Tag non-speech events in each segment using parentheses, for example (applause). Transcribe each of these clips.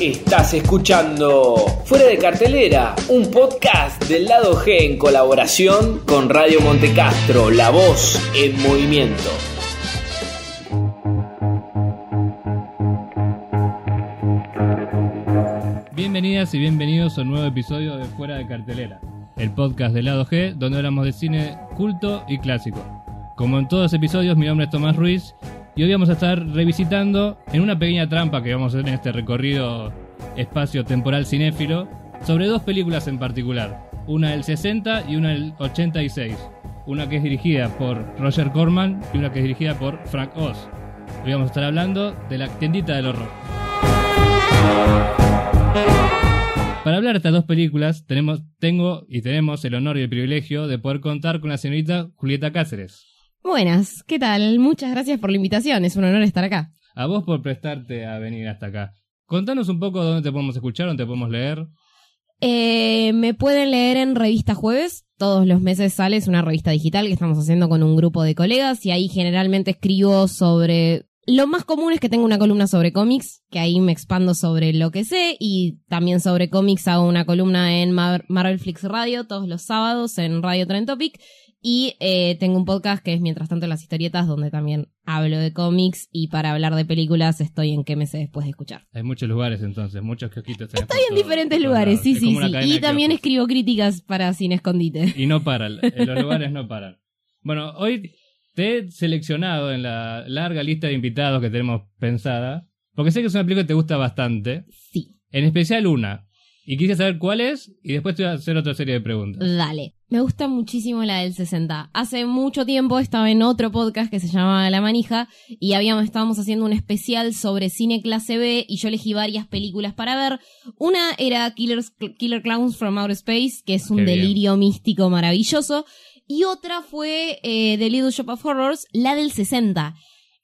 Estás escuchando Fuera de Cartelera, un podcast del lado G en colaboración con Radio Montecastro, la voz en movimiento. Bienvenidas y bienvenidos a un nuevo episodio de Fuera de Cartelera, el podcast del lado G donde hablamos de cine culto y clásico. Como en todos los episodios, mi nombre es Tomás Ruiz y hoy vamos a estar revisitando en una pequeña trampa que vamos a hacer en este recorrido espacio-temporal cinéfilo sobre dos películas en particular, una del 60 y una del 86, una que es dirigida por Roger Corman y una que es dirigida por Frank Oz. Hoy vamos a estar hablando de la tiendita del horror. Para hablar de estas dos películas, tenemos, tengo y tenemos el honor y el privilegio de poder contar con la señorita Julieta Cáceres. Buenas, ¿qué tal? Muchas gracias por la invitación, es un honor estar acá. A vos por prestarte a venir hasta acá. Contanos un poco dónde te podemos escuchar, dónde te podemos leer. Eh, me pueden leer en Revista Jueves. Todos los meses sale, es una revista digital que estamos haciendo con un grupo de colegas y ahí generalmente escribo sobre... Lo más común es que tengo una columna sobre cómics, que ahí me expando sobre lo que sé y también sobre cómics hago una columna en Mar- Marvel Flix Radio todos los sábados en Radio Trend Topic y eh, tengo un podcast que es Mientras tanto las historietas donde también hablo de cómics y para hablar de películas estoy en qué me sé después de escuchar. Hay muchos lugares entonces, muchos kiosquitos. Estoy en todo- diferentes lugares, sí, Es sí, sí. Y también kioscos. escribo críticas para Sin Escondite. (laughs) Y no paran, en los lugares no paran. Bueno, hoy te he seleccionado en la larga lista de invitados que tenemos pensada, porque sé que es una película que te gusta bastante, Sí, en especial una. Y quise saber cuál es, y después te voy a hacer otra serie de preguntas. dale. Me gusta muchísimo la del 60. Hace mucho tiempo estaba en otro podcast que se llamaba La Manija y habíamos, estábamos haciendo un especial sobre cine clase B y yo elegí varias películas para ver. Una era Killers, Killer Clowns from Outer Space, que es un Qué bien. delirio místico maravilloso. Y otra fue eh, The Little Shop of Horrors, la del 60.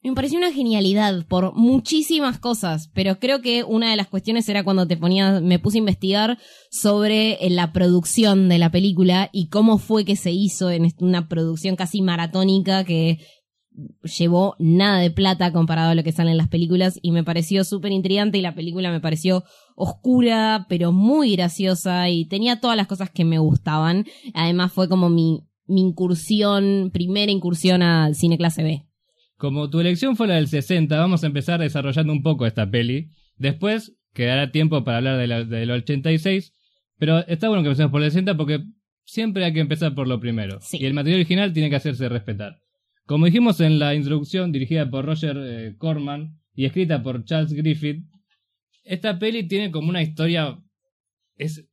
Me pareció una genialidad por muchísimas cosas, pero creo que una de las cuestiones era cuando te ponía, me puse a investigar sobre eh, la producción de la película y cómo fue que se hizo en una producción casi maratónica que llevó nada de plata comparado a lo que sale en las películas y me pareció súper intrigante y la película me pareció oscura pero muy graciosa y tenía todas las cosas que me gustaban. Además fue como mi, mi incursión, primera incursión al cine clase B. Como tu elección fue la del 60, vamos a empezar desarrollando un poco esta peli. Después quedará tiempo para hablar de la- del 86, pero está bueno que empecemos por el 60 porque siempre hay que empezar por lo primero. Sí. Y el material original tiene que hacerse respetar. Como dijimos en la introducción, dirigida por Roger eh, Corman y escrita por Charles Griffith, esta peli tiene como una historia... Es,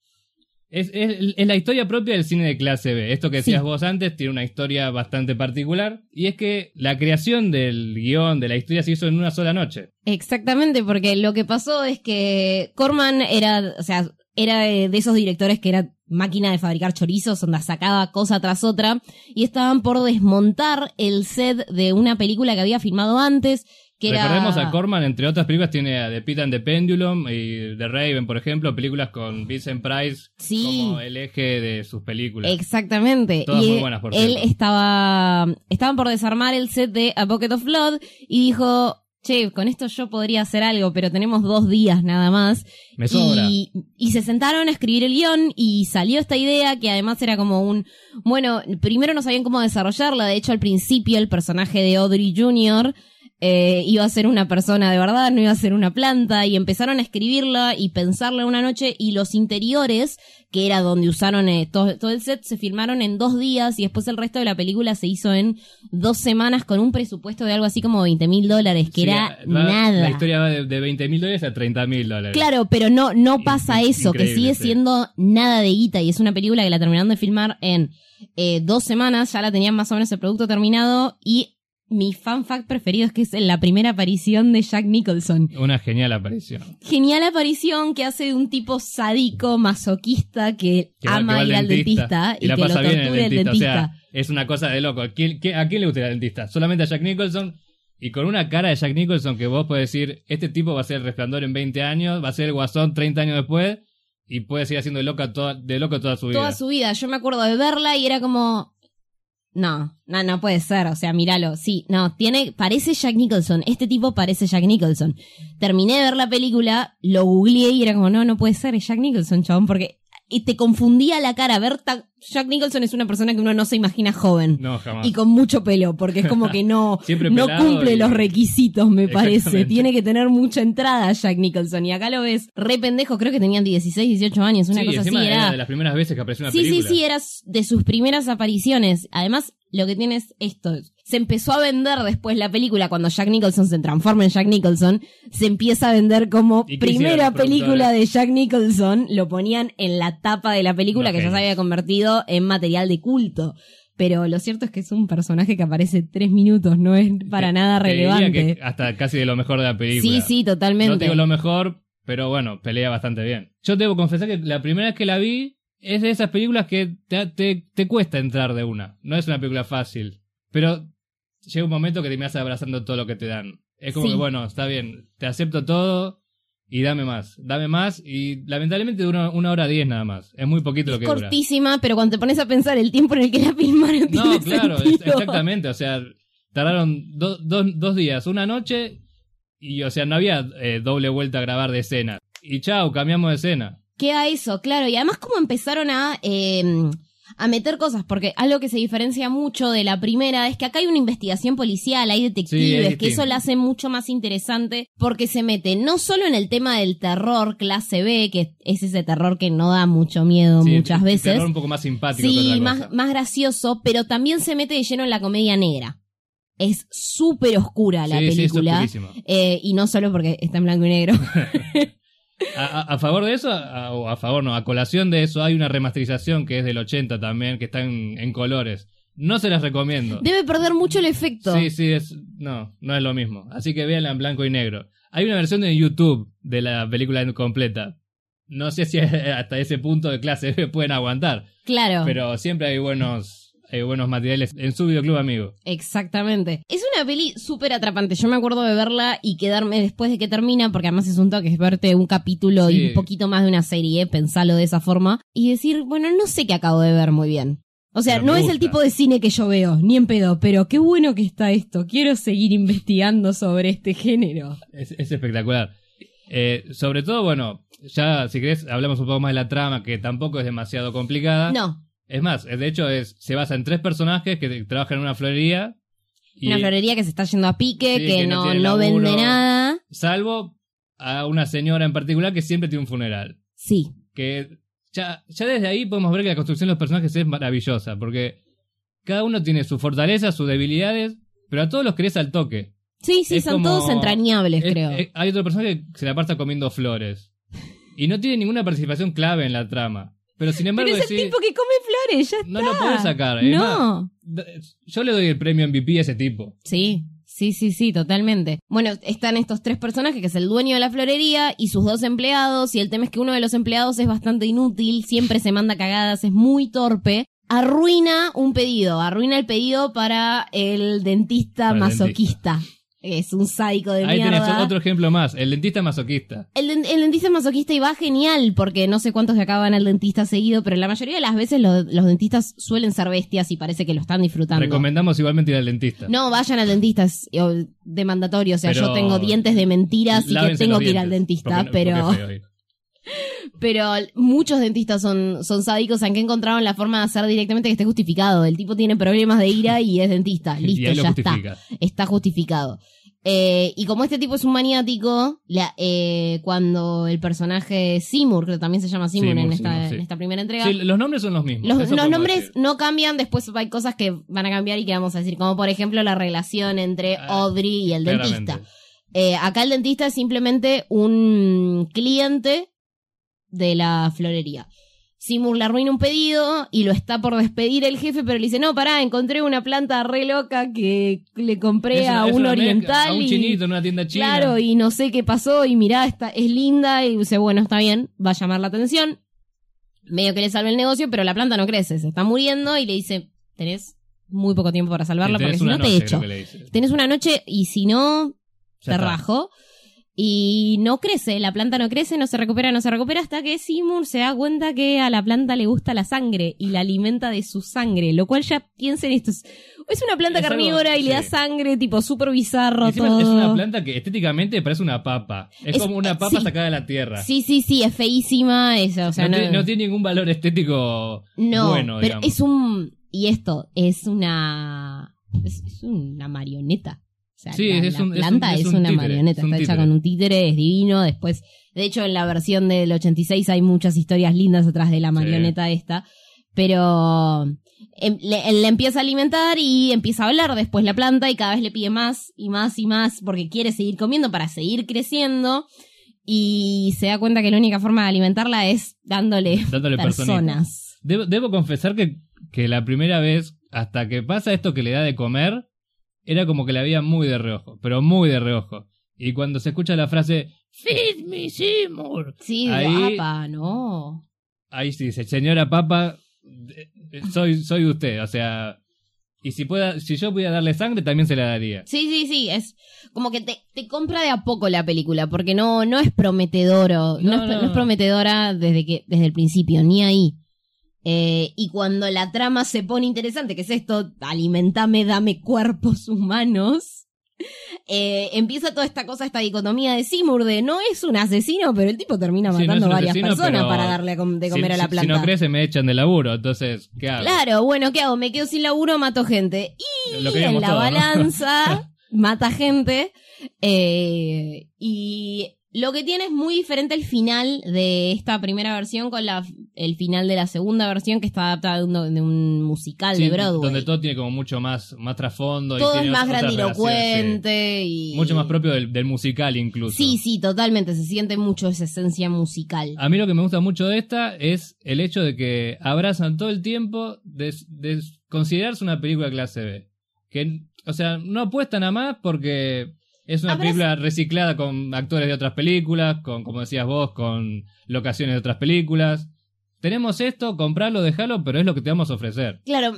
es, es- es la historia propia del cine de clase B. Esto que decías Sí. vos antes tiene una historia bastante particular. Y es que la creación del guion, de la historia, se hizo en una sola noche. Exactamente, porque lo que pasó es que Corman era, o sea, era de de esos directores que era máquina de fabricar chorizos, donde sacaba cosa tras otra, y estaban por desmontar el set de una película que había filmado antes, que era... Recordemos a Corman, entre otras películas, tiene a The Pit and the Pendulum y The Raven, por ejemplo, películas con Vincent Price Sí. como el eje de sus películas. Exactamente. Todas y muy buenas, por él cierto. estaba, estaban por desarmar el set de A Bucket of Blood y dijo, che, con esto yo podría hacer algo, pero tenemos dos días nada más. Me sobra. Y, y se sentaron a escribir el guion y salió esta idea que además era como un, bueno, primero no sabían cómo desarrollarla, de hecho al principio el personaje de Audrey Jr. eh, iba a ser una persona de verdad, no iba a ser una planta, y empezaron a escribirla y pensarla una noche, y los interiores, que era donde usaron eh, todo, todo el set, se filmaron en dos días, y después el resto de la película se hizo en dos semanas con un presupuesto de algo así como 20 mil dólares, que Sí, era va- nada. La historia va de, de 20 mil dólares a 30 mil dólares. Claro, pero no, no pasa eso, que sigue sí. siendo nada de guita y es una película que la terminaron de filmar en eh, dos semanas, ya la tenían más o menos el producto terminado y mi fan fact preferido es que es la primera aparición de Jack Nicholson. Una genial aparición. Genial aparición que hace de un tipo sádico, masoquista, que, Que va- que ama ir al dentista, y, y, que lo tortura el el dentista. dentista. O sea, es una cosa de loco. ¿Quién- qué- ¿A quién le gusta ir al dentista? Solamente a Jack Nicholson. Y con una cara de Jack Nicholson que vos podés decir, este tipo va a ser el resplandor en 20 años, va a ser el guasón 30 años después, y puede seguir haciendo de, loca toda, de loco toda su vida. Toda su vida. Yo me acuerdo de verla y era como. No, no, no puede ser. O sea, míralo. Sí, no, tiene, parece Jack Nicholson. Este tipo parece Jack Nicholson. Terminé de ver la película, lo googleé y era como, no, no puede ser, es Jack Nicholson, chabón, porque y te confundía la cara. Ver Jack Nicholson es una persona que uno no se imagina joven. No, jamás. Y con mucho pelo, porque es como que no, (laughs) Siempre no cumple y- los requisitos, me parece. Tiene que tener mucha entrada Jack Nicholson. Y acá lo ves re pendejo, creo que tenían 16, 18 años, una sí, cosa así. encima Era, de las primeras veces que apareció una sí, sí, película. sí, era de sus primeras apariciones. Además, lo que tiene es esto. Se empezó a vender después la película cuando Jack Nicholson se transforma en Jack Nicholson. Se empieza a vender como ¿Y qué hicieron primera película de Jack Nicholson. Lo ponían en la tapa de la película que ya se había convertido en material de culto. Pero lo cierto es que es un personaje que aparece tres minutos, no es para Te- nada relevante. que hasta casi de lo mejor de la película. Sí, sí, totalmente. No te digo lo mejor, pero bueno, pelea bastante bien. Yo debo confesar que la primera vez que la vi es de esas películas que te, te, te cuesta entrar de una. No es una película fácil. Pero llega un momento que te vas abrazando todo lo que te dan. Es como Sí. que, bueno, está bien, te acepto todo y dame más. Dame más y lamentablemente dura una hora diez nada más. Es muy poquito lo que dura. cortísima, pero cuando te pones a pensar el tiempo en el que la filmaron No, tiene claro, es- exactamente. O sea, tardaron do- do- dos días, una noche, y o sea, no había eh, doble vuelta a grabar de escena. Y chao, cambiamos de escena. Queda eso, claro. Y además como empezaron a, eh, a meter cosas, porque algo que se diferencia mucho de la primera es que acá hay una investigación policial, hay Sí, detectives, es que eso la hace mucho más interesante porque se mete no solo en el tema del terror clase B, que es ese terror que no da mucho miedo Sí, muchas veces. terror un poco más simpático Sí, más, más gracioso, pero también se mete de lleno en la comedia negra. Es súper oscura la Sí, sí, es película. eh, y no solo porque está en blanco y negro. (laughs) A, favor de eso, a, o a favor no, a colación de eso, hay una remasterización que es del 80 también, que está en, en colores. No se las recomiendo. Debe perder mucho el efecto. Sí, sí, es, no, no es lo mismo. Así que véanla en blanco y negro. Hay una versión de YouTube de la película completa. No sé si (laughs) hasta ese punto de clase (laughs) pueden aguantar, Claro. pero siempre hay buenos, hay buenos materiales en su videoclub amigo. Exactamente. Es una peli súper atrapante. Yo me acuerdo de verla y quedarme después de que termina, porque además es un toque, es verte un capítulo y un poquito más de una serie, pensarlo de esa forma, y decir, bueno, no sé qué acabo de ver muy bien. O sea, no es el tipo de cine que yo veo, ni en pedo, pero qué bueno que está esto. Quiero seguir investigando sobre este género. Es, es espectacular. Eh, sobre todo, bueno, ya si querés hablamos un poco más de la trama, que tampoco es demasiado complicada. No, Es más, de hecho es, se basa en tres personajes que trabajan en una florería. Y, una florería que se está yendo a pique, Sí, que, que no vende nada. Salvo a una señora en particular que siempre tiene un funeral. Sí. Que ya, ya desde ahí podemos ver que la construcción de los personajes es maravillosa, porque cada uno tiene sus fortalezas, sus debilidades, pero a todos los querés al toque. Sí, sí, Es son como- todos entrañables, Es- creo. es- hay otro personaje que se la pasa comiendo flores. Y no tiene ninguna participación clave en la trama. Pero sin embargo, pero es el tipo que come flores, ya está. no lo podés sacar. Es No. más, yo le doy el premio MVP a ese tipo. Sí, sí, sí, sí, totalmente. Bueno, están estos tres personajes, que es el dueño de la florería y sus dos empleados, y el tema es que uno de los empleados es bastante inútil, siempre se manda cagadas, es muy torpe. Arruina un pedido, arruina el pedido para el dentista Para el masoquista. Es un sádico de Ahí tenés mierda. otro ejemplo más, el dentista masoquista. El, el dentista masoquista iba genial, porque no sé cuántos de acá van al dentista seguido, pero la mayoría de las veces los, los dentistas suelen ser bestias y parece que lo están disfrutando. Recomendamos igualmente ir al dentista. No, vayan al dentista, es de mandatorio. O sea, Pero yo tengo dientes de mentiras y que tengo que ir al dentista, porque pero, porque. Pero muchos dentistas son, son sádicos, aunque encontraron la forma de hacer directamente que esté justificado. El tipo tiene problemas de ira y es dentista. (laughs) Listo, ya justifica. está. Está justificado. Eh, y como este tipo es un maniático, la- eh, cuando el personaje Seymour, que también se llama Seymour, Seymour, en, esta, Seymour, sí. en esta primera entrega, Sí, los nombres son los mismos. los, nombres decir. no cambian, después hay cosas que van a cambiar y que vamos a decir, como por ejemplo la relación entre Ah, Audrey y el dentista. Eh, acá el dentista es simplemente un cliente de la florería. Seymour le arruina un pedido y lo está por despedir el jefe, pero le dice, no, pará, encontré una planta re loca que le compré una- a un mezcla, oriental. A un y- chinito en una tienda china. Claro, y no sé qué pasó, y mirá, está, es linda, y dice, bueno, está bien, va a llamar la atención. Medio que le salve el negocio, pero la planta no crece, se está muriendo, y le dice, tenés muy poco tiempo para salvarla, porque si no te echo. Tenés una noche, y si no, Ya te está. rajo. Y no crece, la planta no crece, no se recupera, no se recupera hasta que Seymour se da cuenta que a la planta le gusta la sangre y la alimenta de su sangre, lo cual ya piensen esto. Es, es una planta Es algo- carnívora y le da sangre, tipo súper bizarro todo. es una planta que estéticamente parece una papa. Es, Es- como una eh, papa sí. sacada de la tierra. Sí, sí, sí, es feísima, es, o sea, no, no, tiene, no tiene ningún valor estético no, bueno, pero digamos. es un, y esto, es una, es una marioneta. O sea, Sí, la, es la un- es un- planta es es, un una títere, marioneta, es un está hecha con un títere, es divino. Después, de hecho, en la versión del 86 hay muchas historias lindas atrás de la marioneta esta. Pero em, le, él le empieza a alimentar y empieza a hablar después la planta y cada vez le pide más y más y más porque quiere seguir comiendo para seguir creciendo. Y se da cuenta que la única forma de alimentarla es dándole, personas. Debo, debo confesar que, que la primera vez, hasta que pasa esto que le da de comer, era como que la veía muy de reojo, pero muy de reojo. Y cuando se escucha la frase, Feed me, Seymour. Sí, Ahí- "Apa, no. Ahí sí dice, señora papa, soy, soy usted, o sea... Y si, pueda, si yo pudiera darle sangre, también se la daría. Sí, sí, sí, es como que te, te compra de a poco la película, porque no, no es prometedor, no, No, es, no, no es prometedora desde que, desde el principio, ni ahí. Eh, y cuando la trama se pone interesante, que es esto, alimentame, dame cuerpos humanos, eh, empieza toda esta cosa, esta dicotomía de Seymour de no es un asesino, pero el tipo termina Sí, no matando un varias asesino, personas para darle de Si- comer a si- la Si, planta. no crece, me echan de laburo, entonces, ¿qué hago? Claro, bueno, ¿qué hago? Me quedo sin laburo, mato gente. Y Lo que en la balanza (laughs) mata gente. eh, y lo que tiene es muy diferente el final de esta primera versión con la, el final de la segunda versión que está adaptada de un, de un musical Sí, de Broadway. Donde todo tiene como mucho más, más trasfondo. y Todo es más grandilocuente y... Mucho más propio del, del musical incluso. Sí, sí, totalmente. Se siente mucho esa esencia musical. A mí lo que me gusta mucho de esta es el hecho de que abrazan todo el tiempo de, de considerarse una película clase B. Que, o sea, no apuestan a más porque es una película reciclada con actores de otras películas, con, como decías vos, con locaciones de otras películas. Tenemos esto, comprarlo, dejarlo, pero es lo que te vamos a ofrecer. Claro,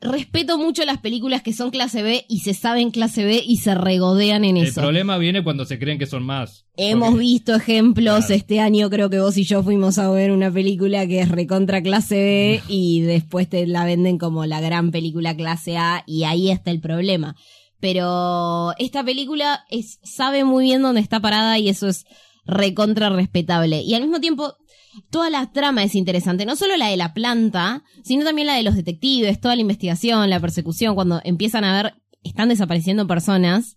respeto mucho las películas que son clase B y se saben clase B y se regodean en El eso. problema viene cuando se creen que son más. Hemos Porque- visto ejemplos, Claro. este año creo que vos y yo fuimos a ver una película que es recontra clase B y después te la venden como la gran película clase A y ahí está el problema. Pero esta película es, sabe muy bien dónde está parada y eso es recontra respetable. Y al mismo tiempo, toda la trama es interesante, no solo la de la planta, sino también la de los detectives, toda la investigación, la persecución, cuando empiezan a ver, están desapareciendo personas,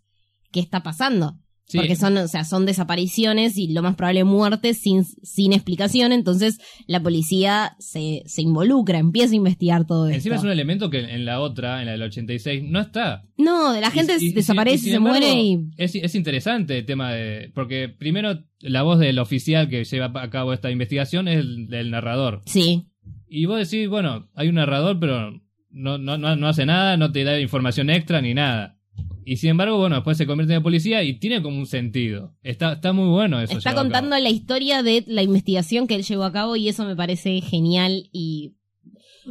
¿qué está pasando? Sí. Porque son, o sea, son desapariciones y lo más probable muertes sin, sin explicación, entonces la policía se, se involucra, empieza a investigar todo esto. Encima es un elemento que en la otra, en la del 86, no está. No, la gente Y- y- y- desaparece, y se embargo, muere y... Es, es interesante el tema de. Porque primero, la voz del oficial que lleva a cabo esta investigación es el del narrador. Sí, Y vos decís, bueno, hay un narrador, pero no, no, no hace nada, no te da información extra ni nada. Y sin embargo, bueno, después se convierte en policía y tiene como un sentido. Está, está muy bueno eso. está contando la historia de la investigación que él llevó a cabo y eso me parece genial y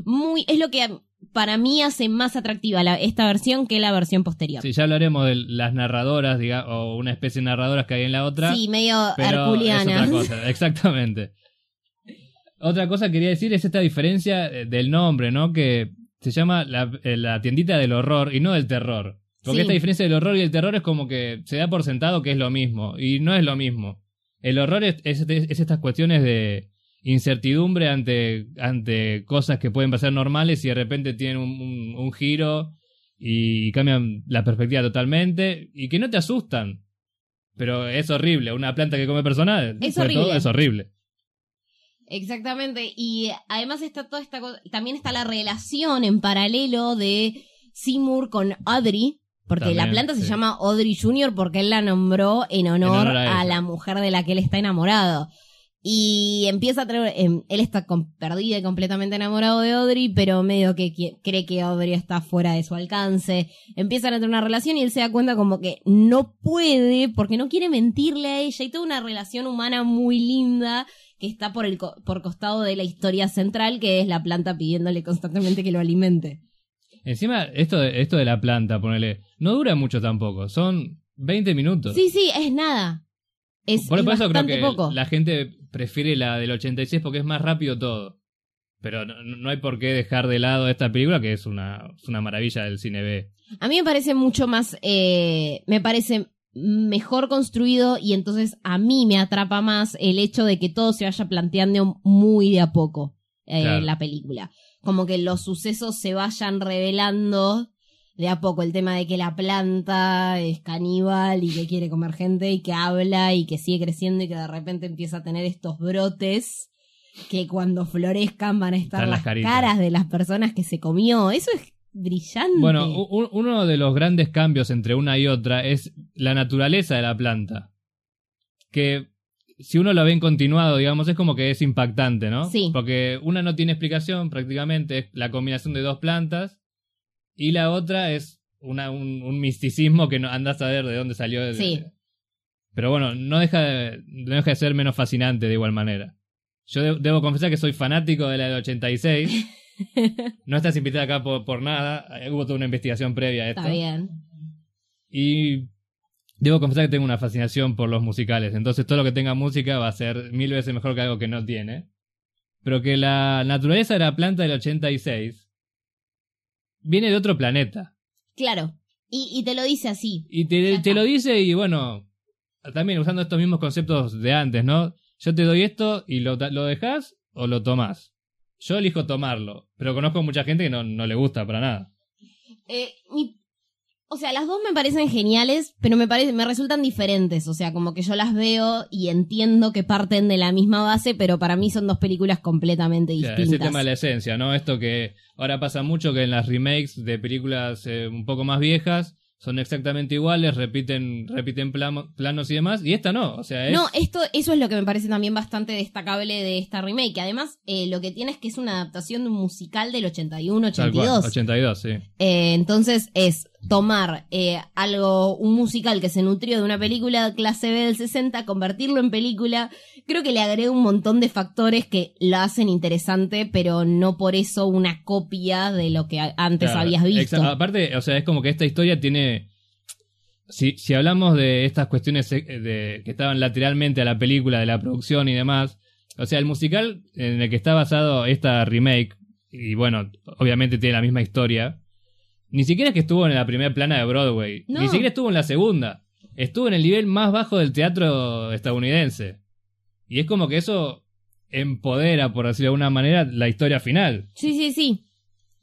muy... Es lo que para mí hace más atractiva la- esta versión que la versión posterior. Sí, ya hablaremos de las narradoras, diga, o una especie de narradoras que hay en la otra. Sí, medio herculiana. Es otra cosa, (laughs) exactamente. Otra cosa que quería decir es esta diferencia eh, del nombre, ¿no? Que se llama la, eh, la tiendita del horror y no del terror. Porque Sí. esta diferencia del horror y el terror es como que se da por sentado que es lo mismo. Y no es lo mismo. El horror es, es, es estas cuestiones de incertidumbre ante, ante cosas que pueden parecer normales y de repente tienen un, un- un giro y cambian la perspectiva totalmente y que no te asustan. Pero es horrible. Una planta que come personas Es sobre todo, horrible. es horrible. Exactamente, y además está toda esta cosa, también está la relación en paralelo de Seymour con Audrey, porque También, la planta se llama Audrey Jr. porque él la nombró en honor, honor a la mujer de la que él está enamorado. Y empieza a traer, em, él está com- perdido y completamente enamorado de Audrey, pero medio que cree que Audrey está fuera de su alcance. Empiezan a tener una relación y él se da cuenta como que no puede porque no quiere mentirle a ella y toda una relación humana muy linda que está por el co- por costado de la historia central que es la planta pidiéndole constantemente que lo alimente. Encima, esto de, esto de la planta, ponele, no dura mucho tampoco. Son 20 minutos. Sí, sí, es nada. Es, Por, es por eso creo que poco. la gente prefiere la del 86 porque es más rápido todo. Pero no, no hay por qué dejar de lado esta película que es una, es una maravilla del cine B. A mí me parece mucho más, eh, me parece mejor construido y entonces a mí me atrapa más el hecho de que todo se vaya planteando muy de a poco eh, Claro. la película. Como que los sucesos se vayan revelando de a poco. El tema de que la planta es caníbal y que quiere comer gente y que habla y que sigue creciendo y que de repente empieza a tener estos brotes que cuando florezcan van a estar las las caras de las personas que se comió. Eso es brillante. Bueno, uno de los grandes cambios entre una y otra es la naturaleza de la planta. Que si uno lo ve en continuado, digamos, es como que es impactante, ¿no? Sí. Porque una no tiene explicación, prácticamente es la combinación de dos plantas, y la otra es una, un, un misticismo que no a saber de dónde salió. de- Sí. Pero bueno, no deja, de, no deja de ser menos fascinante de igual manera. Yo de- debo confesar que soy fanático de la del 86. (laughs) No estás invitada acá por, por nada. Hubo toda una investigación previa a esto. Está bien. Y debo confesar que tengo una fascinación por los musicales. Entonces todo lo que tenga música va a ser mil veces mejor que algo que no tiene. Pero que la naturaleza de la planta del 86 viene de otro planeta. Claro. Y, y te lo dice así. Y te, lo dice y bueno, también usando estos mismos conceptos de antes, ¿no? Yo te doy esto y lo, lo dejas o lo tomás. Yo elijo tomarlo, pero conozco mucha gente que no, no le gusta para nada. Eh, mi- o sea, las dos me parecen geniales, pero me, parece, me resultan diferentes. O sea, como que yo las veo y entiendo que parten de la misma base, pero para mí son dos películas completamente distintas. ese tema de la esencia, ¿no? Esto que ahora pasa mucho que en las remakes de películas eh, un poco más viejas son exactamente iguales, repiten, repiten planos y demás, y esta no, o sea, es... No, esto, eso es lo que me parece también bastante destacable de esta remake. que Además, eh, lo que tiene es que es una adaptación musical del 81, tal cual, 82. 82, sí. Eh, entonces es tomar eh, algo, un musical que se nutrió de una película clase B del 60, convertirlo en película. Creo que le agrega un montón de factores que la hacen interesante, pero no por eso una copia de lo que antes Claro, habías visto. Aparte, o sea, es como que esta historia tiene. Si, si hablamos de estas cuestiones eh, de, que estaban lateralmente a la película, de la producción y demás, o sea, el musical en el que está basado esta remake, y bueno, obviamente tiene la misma historia, ni siquiera es que estuvo en la primera plana de Broadway, No. ni siquiera estuvo en la segunda, estuvo en el nivel más bajo del teatro estadounidense. Y es como que eso empodera, por decirlo de alguna manera, la historia final. Sí, sí, sí.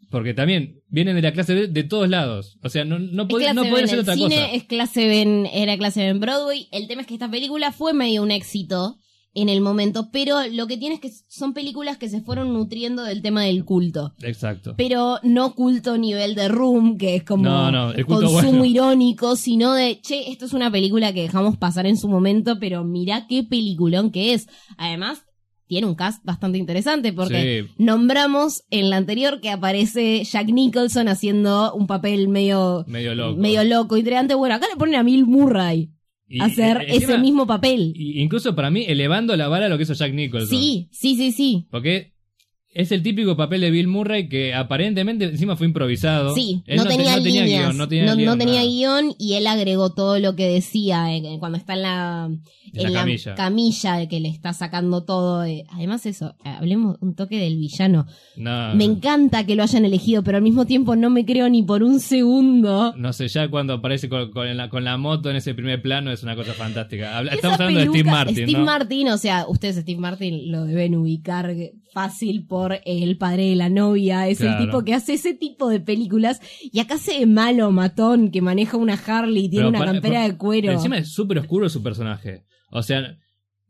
Porque también vienen de la clase B de todos lados. O sea, no, no, pod- no ser el otra cine, cosa. es clase B era clase B en Broadway. El tema es que esta película fue medio un éxito en el momento, pero lo que tiene es que son películas que se fueron nutriendo del tema del culto. Exacto. pero no culto nivel de Room, que es como No, no, el culto consumo bueno. irónico, sino de, che, esto es una película que dejamos pasar en su momento, pero mirá qué peliculón que es. Además, tiene un cast bastante interesante porque Sí. nombramos en la anterior que aparece Jack Nicholson haciendo un papel medio, Medio loco. medio loco, intrigante. Bueno, acá le ponen a Bill Murray Y, hacer eh, encima, ese mismo papel. incluso para mí, elevando la vara a lo que hizo Jack Nicholson. Sí, sí, sí, sí. Porque es el típico papel de Bill Murray que aparentemente encima fue improvisado. Sí, no, te- tenía líneas, guion, no tenía, no, guion, tenía y él agregó todo lo que decía eh, cuando está en la, En la camilla. camilla que le está sacando todo. eh. Además eso, hablemos un toque del villano. No, Me encanta que lo hayan elegido, pero al mismo tiempo no me creo ni por un segundo. no sé, ya cuando aparece con, con la, con la moto en ese primer plano es una cosa fantástica. Habla- estamos hablando de Steve Martin, Steve. Martin, o sea, ustedes Steve Martin lo deben ubicar fácil por el padre de la novia. Es Claro. el tipo que hace ese tipo de películas. Y acá hace de malo, matón, que maneja una Harley y tiene Pero una para- campera por- de cuero. Encima es súper oscuro su personaje. O sea,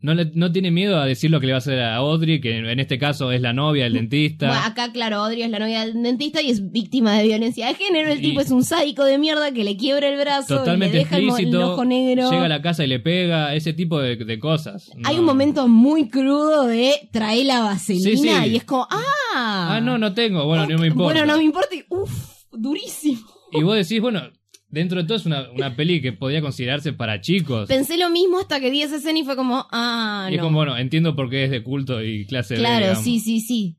no, le- no tiene miedo a decir lo que le va a hacer a Audrey, que en este caso es la novia, el dentista. Bueno, acá, claro, Audrey es la novia del dentista y es víctima de violencia de género. El Y- tipo es un sádico de mierda que le quiebra el brazo Totalmente y le deja el, ojo negro. Llega a la casa y le pega, ese tipo de, de cosas. Hay un momento muy crudo de traer la vaselina Sí, sí. y es como, ¡ah! Ah, no, no tengo. Bueno, no me importa. Bueno, no me importa. y, Uf, durísimo. Y vos decís, bueno, dentro de todo es una, una peli que podía considerarse para chicos. Pensé lo mismo hasta que vi esa escena y fue como, ah, y es no. como, bueno, entiendo por qué es de culto y clase claro, digamos. sí, sí, sí.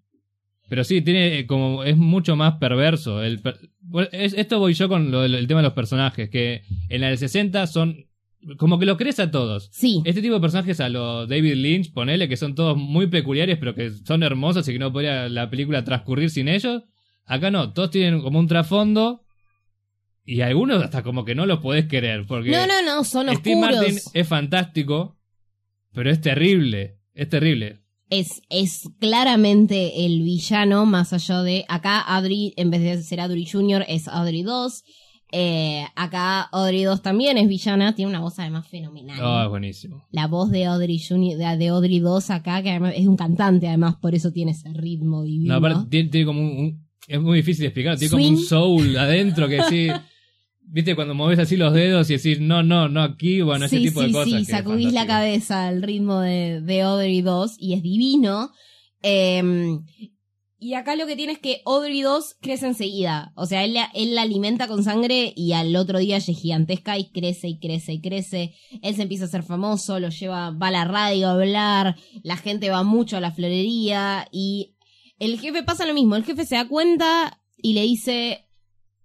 Pero sí, tiene eh, como, es mucho más perverso. El es- esto voy yo con lo el tema de los personajes, que en la del 60 son como que lo crees a todos. Sí. Este tipo de personajes a los David Lynch, ponele, que son todos muy peculiares, pero que son hermosos y que no podría la película transcurrir sin ellos. Acá no, todos tienen como un trasfondo. Y algunos hasta como que no los podés querer, porque No, no, no, son Steve oscuros. Martin es fantástico, pero es terrible, es terrible. es, es claramente el villano, más allá de. Acá Audrey, en vez de ser Audrey Jr., es Audrey 2. Eh, acá Audrey 2 también es villana, tiene una voz además fenomenal. Oh, es buenísimo. La voz de Audrey Jr., de, Audrey 2 acá, que además es un cantante, además por eso tiene ese ritmo divino. No, aparte tiene, tiene como un, un- Es muy difícil de explicar, tiene como un soul adentro que sí. (laughs) Viste, cuando moves así los dedos y decís, no, no, no aquí, bueno, ese sí, tipo sí, de cosas. sí, es sacudís la cabeza al ritmo de, de Audrey 2 y es divino. Eh, y acá lo que tiene es que Audrey 2 crece enseguida. O sea, él, la- él la alimenta con sangre y al otro día ella es gigantesca y crece y crece y crece. Él se empieza a hacer famoso, lo lleva, va a la radio a hablar, la gente va mucho a la florería y el jefe pasa lo mismo. El jefe se da cuenta y le dice,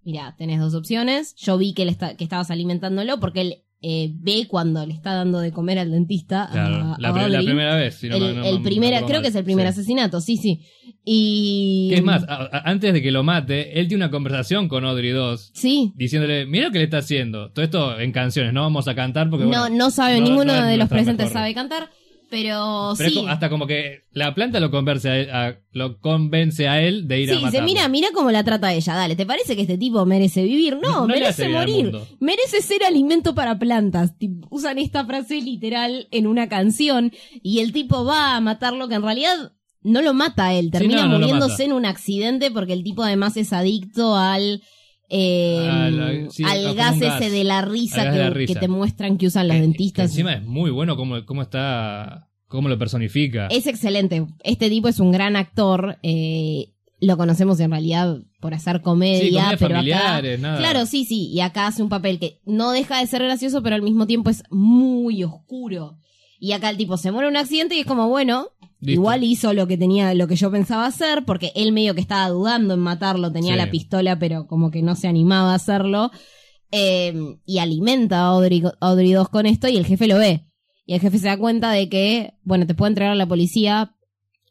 mira, tenés dos opciones. Yo vi que, le está- que estabas alimentándolo porque él eh, ve cuando le está dando de comer al dentista. Claro, a la, primera vez. si no el, no el me- primera, creo que es el primer Sí. asesinato, sí, sí. Y. Que es más, a- a- antes de que lo mate, él tiene una conversación con Audrey 2 Sí. diciéndole, mira lo que le está haciendo. Todo esto en canciones, no vamos a cantar porque... No, bueno, no sabe, no- ninguno de los presentes mejor. sabe cantar, pero, Pero es sí. hasta como que la planta lo convence a él, a- lo convence a él de ir Sí, a dice, matarlo. mira, mira cómo la trata ella. Dale, ¿te parece que este tipo merece vivir? No, No le hace merece bien al morir. mundo. Merece ser alimento para plantas. Usan esta frase literal en una canción y el tipo va a matarlo que en realidad no lo mata a él. Termina no, no lo muriéndose mata. en un accidente porque el tipo además es adicto al... eh, Al- sí, al como gas ese de la risa, que, de la risa. que te muestran que usan los Que- que dentistas. encima es muy bueno cómo, cómo está, cómo lo personifica. Es excelente. Este tipo es un gran actor. eh, lo conocemos en realidad por hacer comedia, sí, pero acá. familiares, nada. Claro, sí, sí. Y acá hace un papel que no deja de ser gracioso, pero al mismo tiempo es muy oscuro. Y acá el tipo se muere en un accidente y es como, bueno, Listo. igual hizo lo que tenía, lo que yo pensaba hacer, porque él medio que estaba dudando en matarlo, tenía Sí. la pistola, pero como que no se animaba a hacerlo. Eh, y alimenta a Audrey, Audrey 2 con esto y el jefe lo ve. Y el jefe se da cuenta de que, bueno, te puedo entregar a la policía,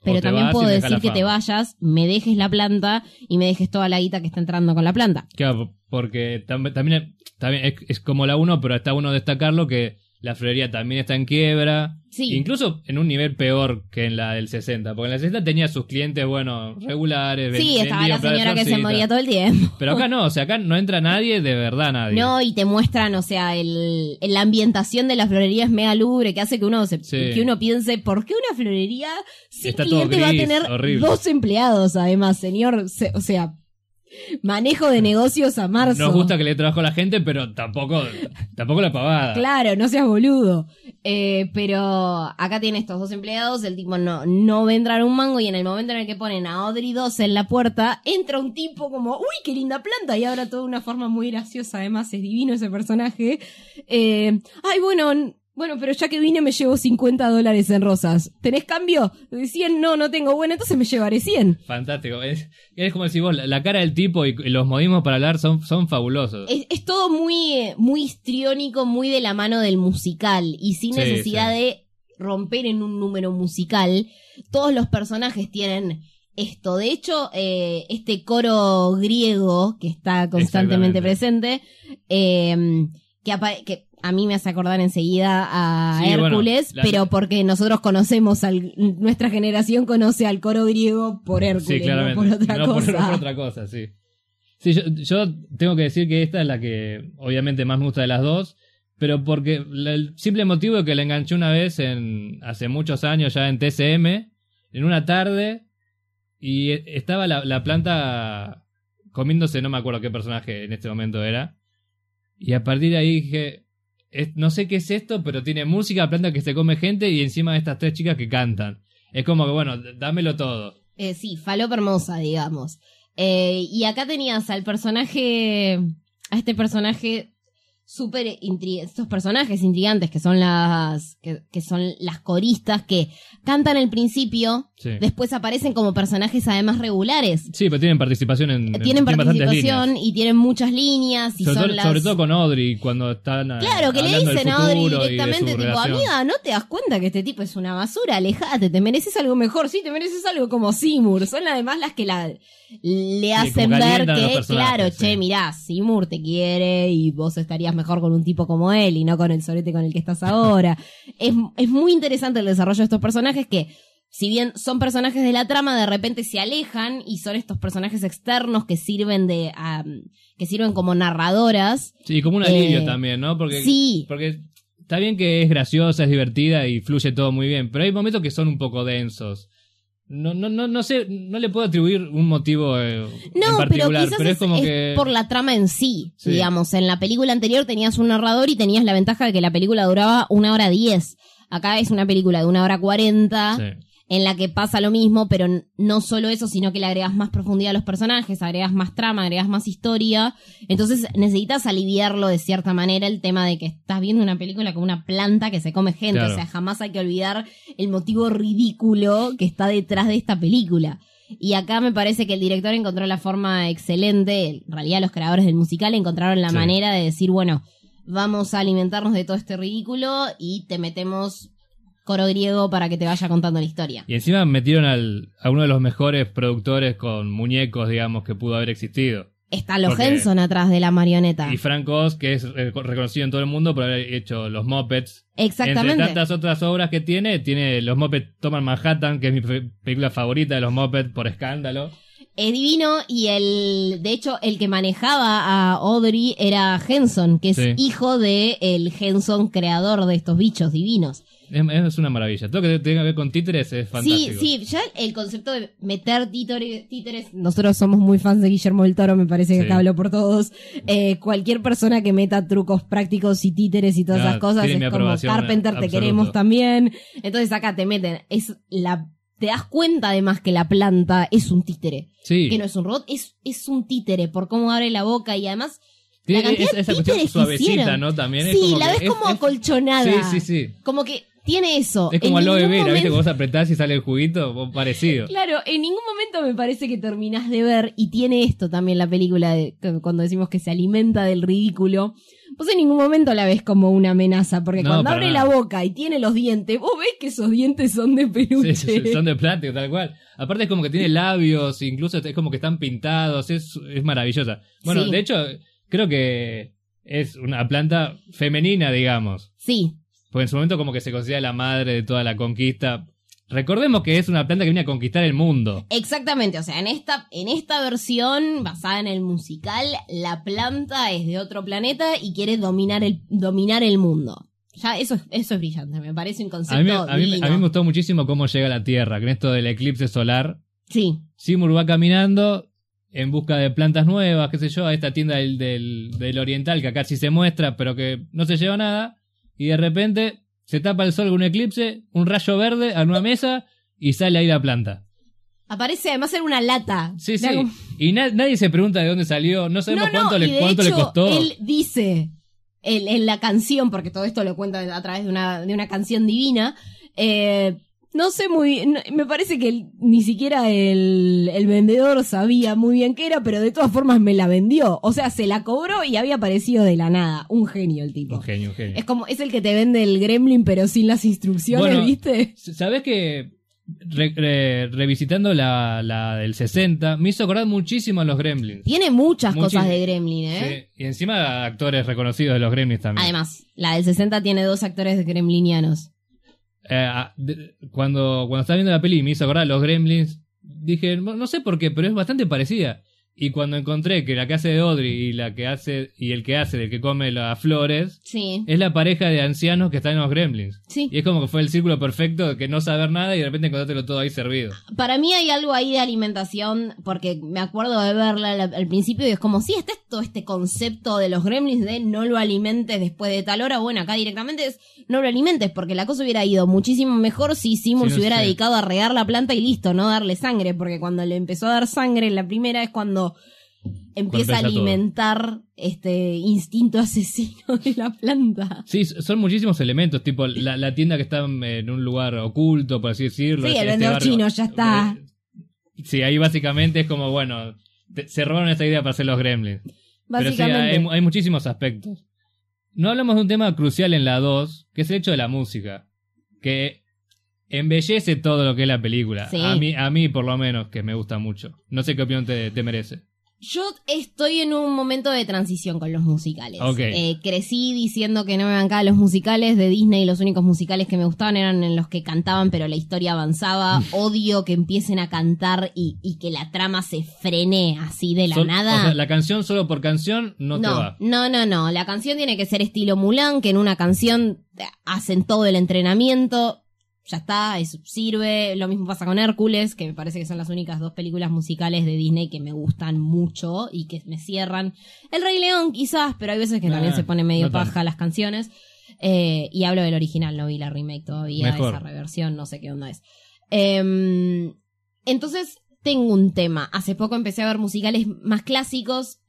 pero también puedo decir que te vayas, me dejes la planta y me dejes toda la guita que está entrando con la planta. Claro, porque tam- también, también es, es como la 1, pero está bueno destacarlo que la florería también está en quiebra. Sí. Incluso en un nivel peor que en la del 60. Porque en la 60 tenía sus clientes, bueno, regulares. Sí, estaba la señora que se moría todo el tiempo. Pero acá no, o sea, acá no entra nadie, de verdad nadie. No, y te muestran, o sea, el, la ambientación de la florería es mega lubre, que hace que uno se, Sí. que uno piense, ¿por qué una florería sin Está cliente va a tener horrible. dos empleados, además, señor? Se- o sea, manejo de negocios a marzo. Nos gusta que le trabajo a la gente, pero tampoco, tampoco la pavada. Claro, no seas boludo. Eh, pero acá tiene estos dos empleados, el tipo no, no va a entrar un mango y en el momento en el que ponen a Audrey 2 en la puerta, entra un tipo como, uy, qué linda planta, y ahora toda una forma muy graciosa, además es divino ese personaje. Eh, ay, bueno, bueno, pero ya que vine me llevo 50 dólares en rosas. ¿Tenés cambio? De 100 no, no tengo. Bueno, entonces me llevaré 100. Fantástico. Es, es como decir vos, la, la cara del tipo y, los modismos para hablar son, son fabulosos. Es, es todo muy, eh, muy histriónico, muy de la mano del musical y sin Sí, necesidad sí. de romper en un número musical. Todos los personajes tienen esto. De hecho, eh, este coro griego que está constantemente presente, eh, que, que a mí me hace acordar enseguida a Sí, bueno, Hércules, la- pero porque nosotros conocemos, al, nuestra generación conoce al coro griego por Hércules, Sí, no por otra No por- cosa. no por otra cosa, sí. Sí, yo, yo tengo que decir que esta es la que obviamente más me gusta de las dos, pero porque el simple motivo de que la enganché una vez en hace muchos años ya en TCM, en una tarde, y e- estaba la, la planta comiéndose, no me acuerdo qué personaje en este momento era, y a partir de ahí dije, no sé qué es esto, pero tiene música, planta que se come gente y encima estas tres chicas que cantan. Es como que, bueno, dámelo todo. Eh, sí, falopa hermosa, digamos. Eh, y acá tenías al personaje, a este personaje súper estos personajes intrigantes que son las que, que son las coristas que cantan al principio, Sí. después aparecen como personajes además regulares. Sí, pero tienen participación en. en- tienen participación y tienen muchas líneas y Sobre, son todo, las sobre todo con Audrey, cuando están. eh, Claro, que le dicen a Audrey directamente, tipo, relación. amiga, ¿no te das cuenta que este tipo es una basura? Alejate, te mereces algo mejor, sí, te mereces algo como Seymour. Son además las que la, le hacen ver que, claro, sí. che, mirá, Seymour te quiere y vos estarías mejor con un tipo como él y no con el sorete con el que estás ahora. es, es muy interesante el desarrollo de estos personajes que si bien son personajes de la trama, de repente se alejan y son estos personajes externos que sirven de, am, que sirven como narradoras. Sí, como un Eh, alivio también, ¿no? Porque, sí. porque está bien que es graciosa, es divertida y fluye todo muy bien, pero hay momentos que son un poco densos. No, no, no, no sé, no le puedo atribuir un motivo eh, en No, pero particular, quizás pero, es, es como es que. por la trama en sí, Sí. digamos. En la película anterior tenías un narrador y tenías la ventaja de que la película duraba una hora diez. Acá es una película de una hora cuarenta, Sí. En la que pasa lo mismo, pero no solo eso, sino que le agregas más profundidad a los personajes, agregas más trama, agregas más historia. Entonces necesitas aliviarlo de cierta manera el tema de que estás viendo una película con una planta que se come gente. Claro. O sea, jamás hay que olvidar el motivo ridículo que está detrás de esta película. Y acá me parece que el director encontró la forma excelente, en realidad los creadores del musical encontraron la Sí. manera de decir, bueno, vamos a alimentarnos de todo este ridículo y te metemos coro griego para que te vaya contando la historia. Y encima metieron al, a uno de los mejores productores con muñecos, digamos, que pudo haber existido. Está Lo Porque- Henson atrás de la marioneta. Y Frank Oz, que es reconocido en todo el mundo por haber hecho los Muppets. Exactamente. Entre tantas otras obras que tiene, tiene los Muppets Toman Manhattan, que es mi pe- película favorita de los Muppets por escándalo. Es divino y el, de hecho, el que manejaba a Audrey era Henson, que es Sí. hijo de el Henson creador de estos bichos divinos. Es, es una maravilla. Todo lo que tenga que ver con títeres es Sí, fantástico. sí, ya el concepto de meter títeres, nosotros somos muy fans de Guillermo del Toro, me parece que Sí. acá hablo por todos. Eh, cualquier persona que meta trucos prácticos y títeres y todas Ah, esas cosas es como Carpenter, te queremos también. Entonces acá te meten, es la, te das cuenta además que la planta es un títere. Sí. que no es un robot, es, es un títere por cómo abre la boca y además Tiene la cantidad esa, esa de cuestión suavecita. ¿no? También es sí, como la ves es- como es- acolchonada. Sí, sí, sí. Como que tiene eso. Es como aloe vera, ¿viste? momento- Que vos apretás y sale el juguito, parecido. Claro, en ningún momento me parece que terminás de ver, y tiene esto también la película, de, cuando decimos que se alimenta del ridículo, vos en ningún momento la ves como una amenaza, porque No, cuando abre nada. la boca y tiene los dientes, vos ves que esos dientes son de peluche. Sí, sí, son de plástico, tal cual. Aparte es como que tiene labios, incluso es como que están pintados, es, es maravillosa. Bueno, Sí. de hecho, creo que es una planta femenina, digamos. Sí, Porque en su momento como que se considera la madre de toda la conquista. Recordemos que es una planta que viene a conquistar el mundo. Exactamente, o sea, en esta, en esta versión basada en el musical, la planta es de otro planeta y quiere dominar el, dominar el mundo. Ya, eso es, eso es brillante, me parece un concepto A mí, a, mí, divino. a mí me gustó muchísimo cómo llega a la Tierra, con esto del eclipse solar. Sí, Seymour va caminando en busca de plantas nuevas, qué sé yo, a esta tienda del, del, del oriental que acá sí se muestra, pero que no se lleva nada. Y de repente se tapa el sol con un eclipse, un rayo verde a una mesa y sale ahí la planta. aparece además en una lata. Sí, sí. Y na- nadie se pregunta de dónde salió, no sabemos No, no, cuánto, le, de cuánto le hecho, costó. Él dice en, en la canción, porque todo esto lo cuenta a través de una, de una canción divina. eh, no sé muy bien, no- me parece que el- ni siquiera el, el vendedor sabía muy bien qué era, pero de todas formas me la vendió. O sea, se la cobró y había aparecido de la nada. Un genio el tipo. Un genio, un genio. Es como, es el que te vende el gremlin, pero sin las instrucciones, Bueno, ¿viste? ¿Sabes que re- re- revisitando la, la del 60 me hizo acordar muchísimo a los Gremlins? Tiene muchas cosas de gremlin, ¿eh? Sí, Y encima actores reconocidos de los Gremlins también. Además, la del 60 tiene dos actores gremlinianos. Eh, de- cuando, cuando estaba viendo la peli y me hizo acordar los Gremlins, dije, no sé por qué, pero es bastante parecida. Y cuando encontré que la que hace de Audrey y la que hace y el que hace del que come las flores Sí, es la pareja de ancianos que están en los Gremlins. sí. Y es como que fue el círculo perfecto de que no saber nada y de repente encontrártelo todo ahí servido. Para mí hay algo ahí de alimentación, porque me acuerdo de verla al, al principio y es como, sí, está todo este concepto de los gremlins de no lo alimentes después de tal hora. Bueno, acá directamente es no lo alimentes, porque la cosa hubiera ido muchísimo mejor si Seymour Sí, se hubiera dedicado a regar la planta y listo, no darle sangre, porque cuando le empezó a dar sangre en la primera es cuando Cuando empieza a todo. alimentar este instinto asesino de la planta. Sí, son muchísimos elementos, tipo la, la tienda que está en un lugar oculto, por así decirlo. Sí, este el vendedor barrio- chino, ya está. Eh, Sí, ahí básicamente es como, bueno, te- se robaron esta idea para hacer los gremlins. Pero sí, hay muchísimos aspectos. No hablamos de un tema crucial en la 2, que es el hecho de la música. Que embellece todo lo que es la película. Sí. A, mí, a mí, por lo menos, que me gusta mucho. No sé qué opinión te, te merece. Yo estoy en un momento de transición con los musicales. Eh, crecí diciendo que no me bancaba los musicales de Disney. Los únicos musicales que me gustaban eran en los que cantaban, pero la historia avanzaba. Odio que empiecen a cantar y, y que la trama se frene así de la Sol- nada. o sea, la canción solo por canción no, te va. no, no, no. La canción tiene que ser estilo Mulan, que en una canción hacen todo el entrenamiento. Ya está, eso sirve. Lo mismo pasa con Hércules, que me parece que son las únicas dos películas musicales de Disney que me gustan mucho y que me cierran. El Rey León quizás, pero hay veces que también Ah, se pone medio no paja las canciones. Eh, y hablo del original, no vi la remake todavía, Mejor. esa reversión, no sé qué onda es. Em, entonces, tengo un tema. Hace poco empecé a ver musicales más clásicos.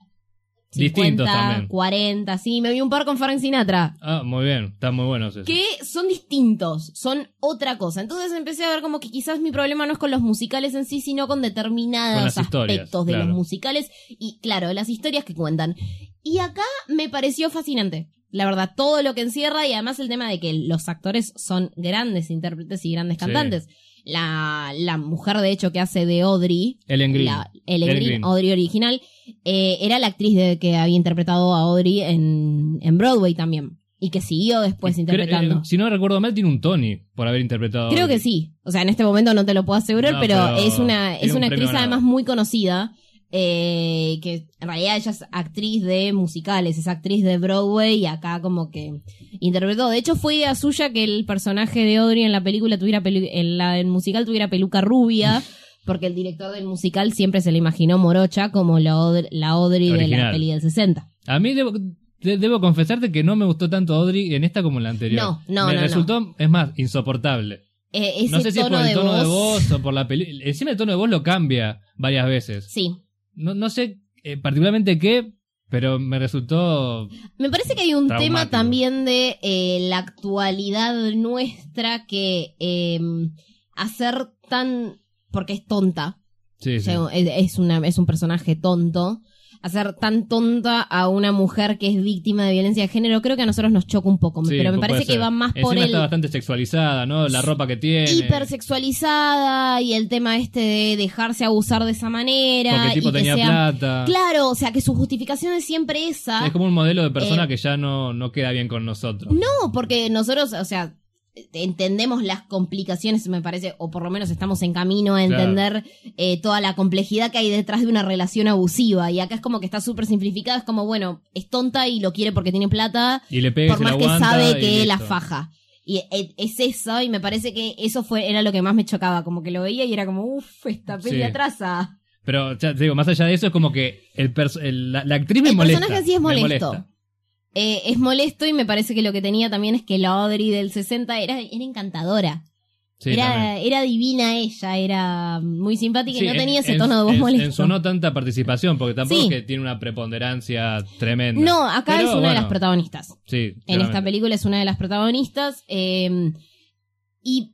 Distintos 50, también. 40, sí, me vi un par con Frank Sinatra. Ah, muy bien, están muy buenos esos. Que son distintos, son otra cosa. Entonces empecé a ver como que quizás mi problema no es con los musicales en sí, sino con determinados Con aspectos de claro. los musicales y, claro, las historias que cuentan. Y acá me pareció fascinante. La verdad, todo lo que encierra y además el tema de que los actores son grandes intérpretes y grandes Sí. cantantes. La, la mujer, de hecho, que hace de Audrey, Ellen Green. la Ellen Ellen Green, Green. Audrey original, eh, era la actriz de, que había interpretado a Audrey en, en Broadway también. Y que siguió después Creo- interpretando. eh, si no recuerdo mal, tiene un Tony por haber interpretado. Creo que sí. O sea, en este momento no te lo puedo asegurar, No, pero, pero es una, es un una actriz además muy conocida. Eh, que en realidad ella es actriz de musicales, es actriz de Broadway y acá como que interpretó. De hecho, fue idea suya que el personaje de Audrey en la película tuviera pelu- en la en musical tuviera peluca rubia. (laughs) Porque el director del musical siempre se le imaginó morocha como la, Audrey- la Audrey de la peli del 60. A mí debo, de- debo confesarte que no me gustó tanto Audrey en esta como en la anterior. No, no, Me no, no. resultó, es más, insoportable. Eh, ese no sé si es por el de, tono voz, de voz o por la película. Encima el tono de voz lo cambia varias veces. Sí, No, no sé eh, particularmente qué, pero me resultó... Me parece que hay un Traumático. tema también de eh, la actualidad nuestra que eh, hacer tan... porque es tonta, Sí, o sí. sea, es, es una, es un personaje tonto, hacer tan tonta a una mujer que es víctima de violencia de género, creo que a nosotros nos choca un poco, Sí, pero me parece que va más Encima por el está bastante sexualizada, ¿no? La ropa que tiene. hipersexualizada y el tema este de dejarse abusar de esa manera. Porque el tipo y tenía sea- plata. Claro, o sea, que su justificación es siempre esa. Es como un modelo de persona Eh, que ya no, no queda bien con nosotros. No, porque nosotros, o sea, entendemos las complicaciones, me parece, o por lo menos estamos en camino a Claro. entender eh, toda la complejidad que hay detrás de una relación abusiva. Y acá es como que está súper simplificada, es como, bueno, es tonta y lo quiere porque tiene plata, Y le pega por la más que sabe que la listo. faja. Y e- es eso, y me parece que eso fue era lo que más me chocaba, como que lo veía y era como, uff, esta peli Sí. atrasa. Pero ya te digo, más allá de eso, es como que el el- la, la actriz me El molesta. personaje sí es molesto. Eh, es molesto y me parece que lo que tenía también es que la Audrey del 60 era, era encantadora. Sí, era, era divina ella, era muy simpática Sí, y no en- tenía ese en- tono de voz en- molesto. En su no tanta participación, porque tampoco Sí. es que tiene una preponderancia tremenda. no, acá Pero es una de las protagonistas. Sí, En esta película es una de las protagonistas. eh, y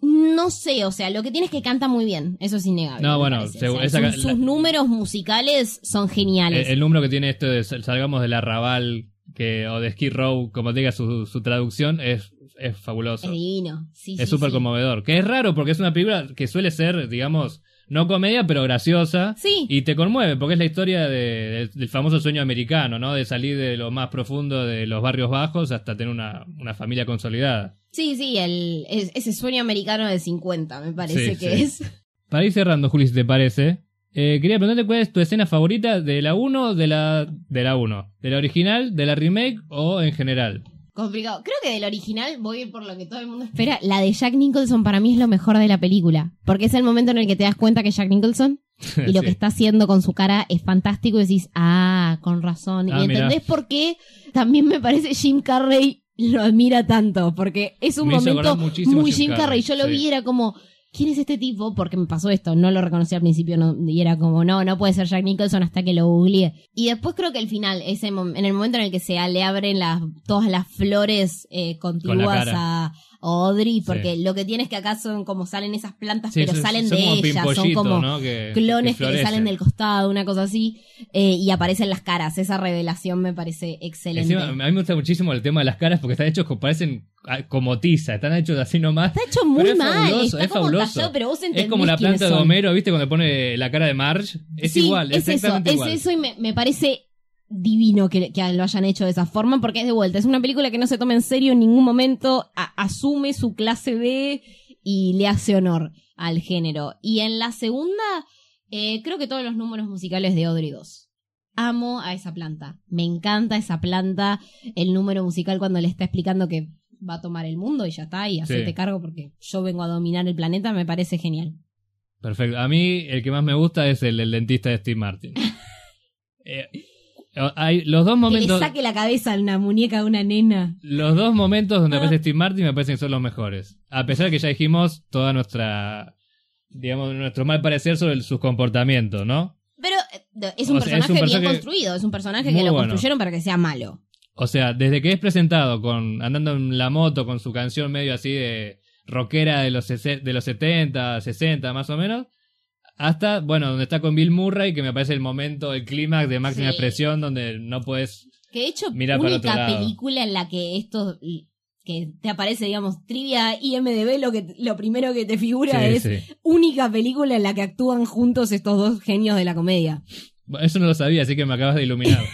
no sé, o sea, lo que tiene es que canta muy bien, eso es innegable. No, bueno, parece. según- O sea, esa- sus, la- números musicales son El, geniales. el número que tiene esto de sal- salgamos del arrabal que, o de Skid Row, como diga su, su traducción, es, es fabuloso. es divino. Sí, Es súper sí. conmovedor. Que es raro porque es una película que suele ser, digamos, no comedia, pero graciosa. Sí. Y te conmueve porque es la historia de- de- del famoso sueño americano, ¿no? De salir de lo más profundo de los barrios bajos hasta tener una, una familia consolidada. Sí, sí, el, es- ese sueño americano de 50, me parece Sí, que sí. es. Para ir cerrando, Juli, si te parece, eh, quería preguntarte cuál es tu escena favorita de la 1, de la, de la 1, de la original, de la remake o en general. Complicado. Creo que del original voy a ir por lo que todo el mundo espera. La de Jack Nicholson para mí es lo mejor de la película. Porque es el momento en el que te das cuenta que Jack Nicholson (laughs) y lo Sí. que está haciendo con su cara es fantástico y decís, ah, con razón. Ah, y mirá. entendés por qué también me parece Jim Carrey lo admira tanto. Porque es un Me momento muy Jim Jim Carrey. Carrey, Yo lo sí. vi, era como, ¿quién es este tipo? Porque me pasó esto, no lo reconocí al principio no, y era como, no, no puede ser Jack Nicholson hasta que lo googleé. Y después creo que el final, ese en el momento en el que se le abren las, todas las flores eh, contiguas a Audrey, porque lo que tiene es que acá son como salen esas plantas, Sí, pero son- salen son de ellas, son como ¿no? que, clones que, le salen del costado, una cosa así, eh, y aparecen las caras. Esa revelación me parece excelente. Encima, a mí me gusta muchísimo el tema de las caras porque están hechos como parecen ah, como tiza, están hechos así nomás. Está hecho muy es mal, fabuloso, está es como fabuloso. tallado, pero vos entendés Es como la planta de. Homero, ¿viste? Cuando pone la cara de Marge. Es Sí, igual, es eso, exactamente es igual. eso y me, me parece divino que, que lo hayan hecho de esa forma porque es de vuelta, es una película que no se toma en serio en ningún momento, a- asume su clase B y le hace honor al género. Y en la segunda, eh, creo que todos los números musicales de Audrey 2. Amo a esa planta, me encanta esa planta, el número musical cuando le está explicando que va a tomar el mundo y ya está, y hacerte Sí. cargo porque yo vengo a dominar el planeta, me parece genial. Perfecto. A mí el que más me gusta es el del dentista de Steve Martin. Eh, (laughs) hay los dos Que le momentos, saque la cabeza a una muñeca de una nena. los dos momentos donde Ah. aparece Steve Martin me parecen que son los mejores. A pesar de que ya dijimos toda nuestra, digamos, nuestro mal parecer sobre sus comportamientos, ¿no? Pero eh, es un, O sea, es personaje un bien personaje construido, es un personaje que lo bueno. construyeron para que sea malo. O sea, desde que es presentado con andando en la moto con su canción medio así de rockera de los, de los 70, 60 más o menos, hasta, bueno, donde está con Bill Murray, que me parece el momento, el clímax de máxima Sí. expresión, donde no puedes... Que de hecho, única película en la que esto que te aparece, digamos, trivia IMDB, lo que lo primero que te figura Sí, es sí. única película en la que actúan juntos estos dos genios de la comedia. Eso no lo sabía, así que me acabas de iluminar.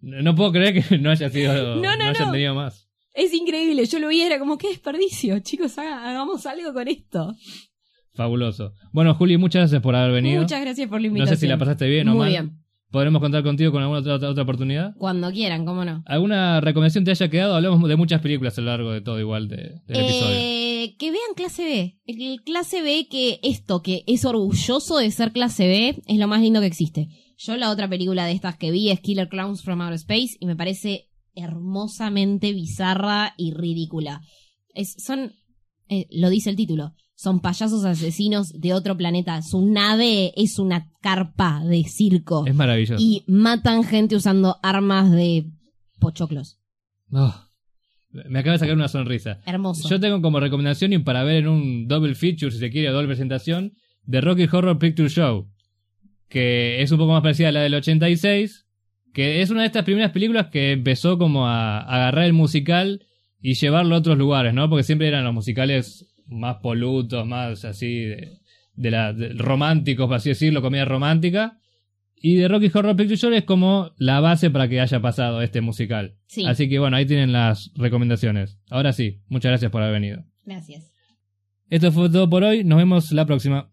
no puedo creer que (laughs) no haya sido... No, no, hayan no. tenido más. Es increíble, yo lo vi era como, qué desperdicio, chicos, haga- hagamos algo con esto. Fabuloso. Bueno, Juli, muchas gracias por haber venido. Muchas gracias por la no invitación. sé si la pasaste bien o Muy mal. bien, ¿Podremos contar contigo con alguna otra, otra, otra oportunidad? cuando quieran, cómo no. ¿Alguna recomendación te haya quedado? Hablamos de muchas películas a lo largo de todo igual de, del episodio. Eh, que vean clase B. El clase B que esto, que es orgulloso de ser clase B, es lo más lindo que existe. Yo la otra película de estas que vi es Killer Clowns from Outer Space y me parece hermosamente bizarra y ridícula. Es, son, eh, lo dice el título, son payasos asesinos de otro planeta. Su nave es una carpa de circo Es maravilloso. y matan gente usando armas de pochoclos. Oh, me acaba de sacar una sonrisa. Hermoso. Yo tengo como recomendación y para ver en un double feature, si se quiere, o doble presentación, de Rocky Horror Picture Show, que es un poco más parecida a la del 86, que es una de estas primeras películas que empezó como a agarrar el musical y llevarlo a otros lugares, ¿no? Porque siempre eran los musicales más polutos, más así de, de la de- románticos, por así decirlo, comedia romántica. Y de Rocky Horror Picture Show es como la base para que haya pasado este musical. Sí. Así que bueno, ahí tienen las recomendaciones. Ahora sí, muchas gracias por haber venido. Gracias. Esto fue todo por hoy, nos vemos la próxima.